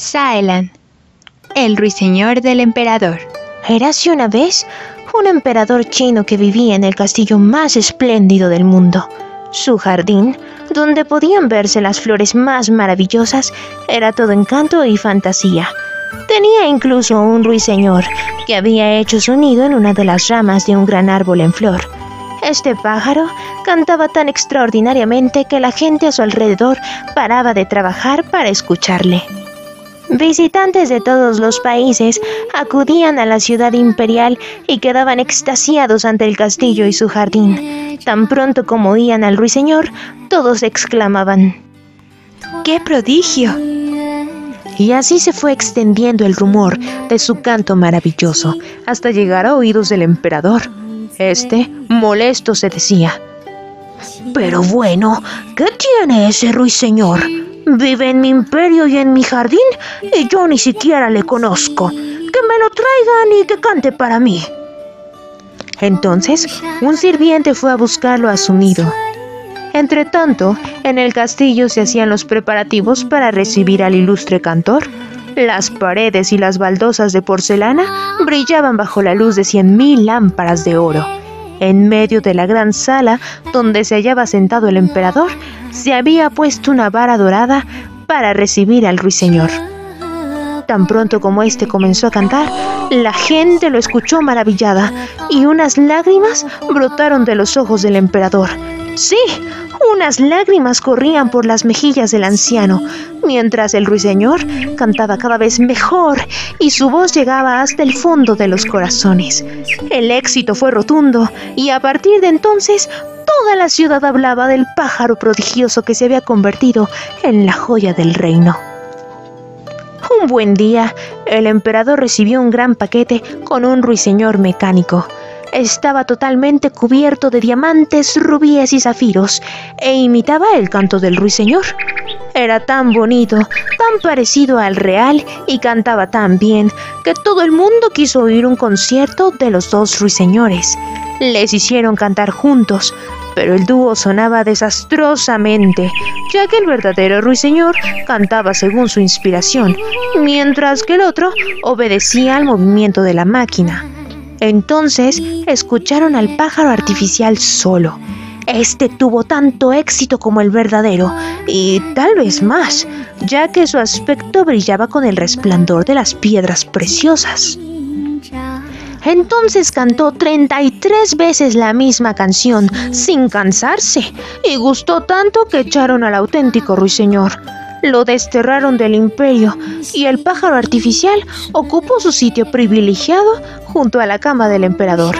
Saelan, el ruiseñor del emperador. Érase una vez un emperador chino que vivía en el castillo más espléndido del mundo. Su jardín, donde podían verse las flores más maravillosas, era todo encanto y fantasía. Tenía incluso un ruiseñor que había hecho su nido en una de las ramas de un gran árbol en flor. Este pájaro cantaba tan extraordinariamente que la gente a su alrededor paraba de trabajar para escucharle. Visitantes de todos los países acudían a la ciudad imperial y quedaban extasiados ante el castillo y su jardín. Tan pronto como oían al ruiseñor, todos exclamaban, ¡Qué prodigio! Y así se fue extendiendo el rumor de su canto maravilloso hasta llegar a oídos del emperador. Este, molesto, se decía, Pero bueno, ¿qué tiene ese ruiseñor? Vive en mi imperio y en mi jardín y yo ni siquiera le conozco. Que me lo traigan y que cante para mí. Entonces, un sirviente fue a buscarlo a su nido. Entretanto, en el castillo se hacían los preparativos para recibir al ilustre cantor. Las paredes y las baldosas de porcelana brillaban bajo la luz de cien mil lámparas de oro. En medio de la gran sala donde se hallaba sentado el emperador, se había puesto una vara dorada para recibir al ruiseñor. Tan pronto como éste comenzó a cantar, la gente lo escuchó maravillada y unas lágrimas brotaron de los ojos del emperador. Sí, unas lágrimas corrían por las mejillas del anciano, mientras el ruiseñor cantaba cada vez mejor y su voz llegaba hasta el fondo de los corazones. El éxito fue rotundo y a partir de entonces toda la ciudad hablaba del pájaro prodigioso que se había convertido en la joya del reino. Un buen día, el emperador recibió un gran paquete con un ruiseñor mecánico estaba totalmente cubierto de diamantes, rubíes y zafiros, e imitaba el canto del ruiseñor. Era tan bonito, tan parecido al real y cantaba tan bien que todo el mundo quiso oír un concierto de los dos ruiseñores. Les hicieron cantar juntos, pero el dúo sonaba desastrosamente, ya que el verdadero ruiseñor cantaba según su inspiración, mientras que el otro obedecía al movimiento de la máquina. Entonces escucharon al pájaro artificial solo. Este tuvo tanto éxito como el verdadero, y tal vez más, ya que su aspecto brillaba con el resplandor de las piedras preciosas. Entonces cantó 33 veces la misma canción, sin cansarse, y gustó tanto que echaron al auténtico ruiseñor lo desterraron del imperio y el pájaro artificial ocupó su sitio privilegiado junto a la cama del emperador.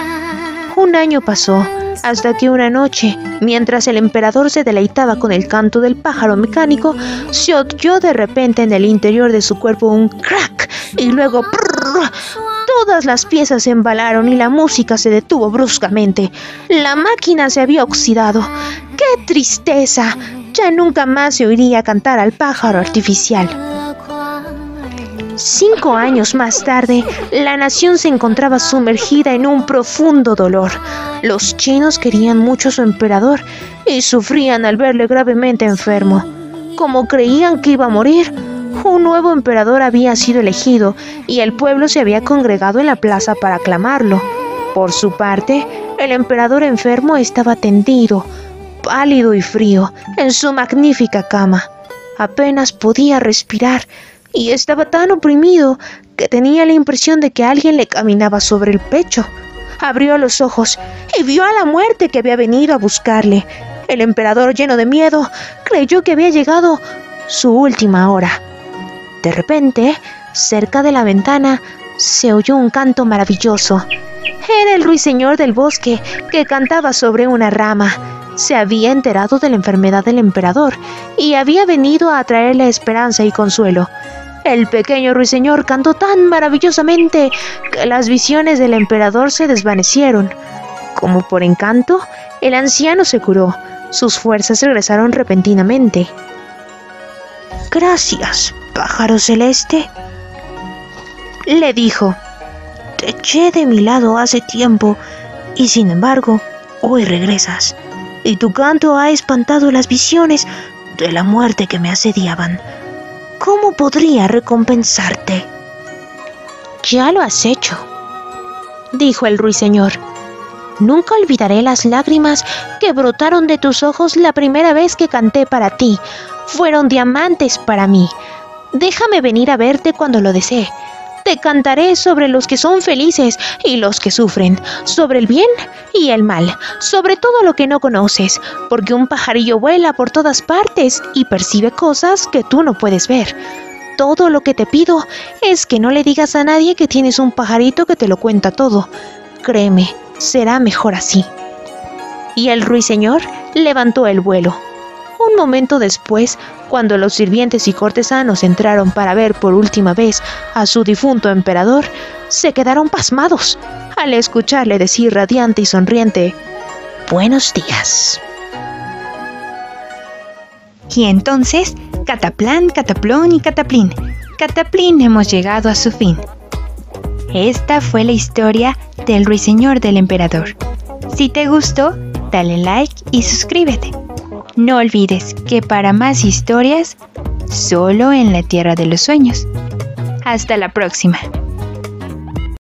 Un año pasó hasta que una noche, mientras el emperador se deleitaba con el canto del pájaro mecánico, se oyó de repente en el interior de su cuerpo un crack y luego todas las piezas se embalaron y la música se detuvo bruscamente. La máquina se había oxidado. ¡Qué tristeza! ya nunca más se oiría cantar al pájaro artificial. Cinco años más tarde, la nación se encontraba sumergida en un profundo dolor. Los chinos querían mucho a su emperador y sufrían al verle gravemente enfermo. Como creían que iba a morir, un nuevo emperador había sido elegido y el pueblo se había congregado en la plaza para aclamarlo. Por su parte, el emperador enfermo estaba tendido, pálido y frío, en su magnífica cama. Apenas podía respirar y estaba tan oprimido que tenía la impresión de que alguien le caminaba sobre el pecho. Abrió los ojos y vio a la muerte que había venido a buscarle. El emperador, lleno de miedo, creyó que había llegado su última hora. De repente, cerca de la ventana, se oyó un canto maravilloso. Era el ruiseñor del bosque que cantaba sobre una rama se había enterado de la enfermedad del emperador y había venido a traerle esperanza y consuelo. El pequeño ruiseñor cantó tan maravillosamente que las visiones del emperador se desvanecieron. Como por encanto, el anciano se curó. Sus fuerzas regresaron repentinamente. Gracias, pájaro celeste, le dijo. Te eché de mi lado hace tiempo y sin embargo, hoy regresas y tu canto ha espantado las visiones de la muerte que me asediaban. ¿cómo podría recompensarte? Ya lo has hecho, dijo el ruiseñor. Nunca olvidaré las lágrimas que brotaron de tus ojos la primera vez que canté para ti. Fueron diamantes para mí. Déjame venir a verte cuando lo desee. Te cantaré sobre los que son felices y los que sufren, sobre el bien y el mal, sobre todo lo que no conoces, porque un pajarillo vuela por todas partes y percibe cosas que tú no puedes ver. Todo lo que te pido es que no le digas a nadie que tienes un pajarito que te lo cuenta todo. Créeme, será mejor así. Y el ruiseñor levantó el vuelo. Un momento después, cuando los sirvientes y cortesanos entraron para ver por última vez a su difunto emperador, se quedaron pasmados al escucharle decir radiante y sonriente, Buenos días. Y entonces, Cataplán, Cataplón y Cataplín, Cataplín hemos llegado a su fin. Esta fue la historia del ruiseñor del emperador. Si te gustó, dale like y suscríbete. No olvides que para más historias, solo en la Tierra de los Sueños. Hasta la próxima.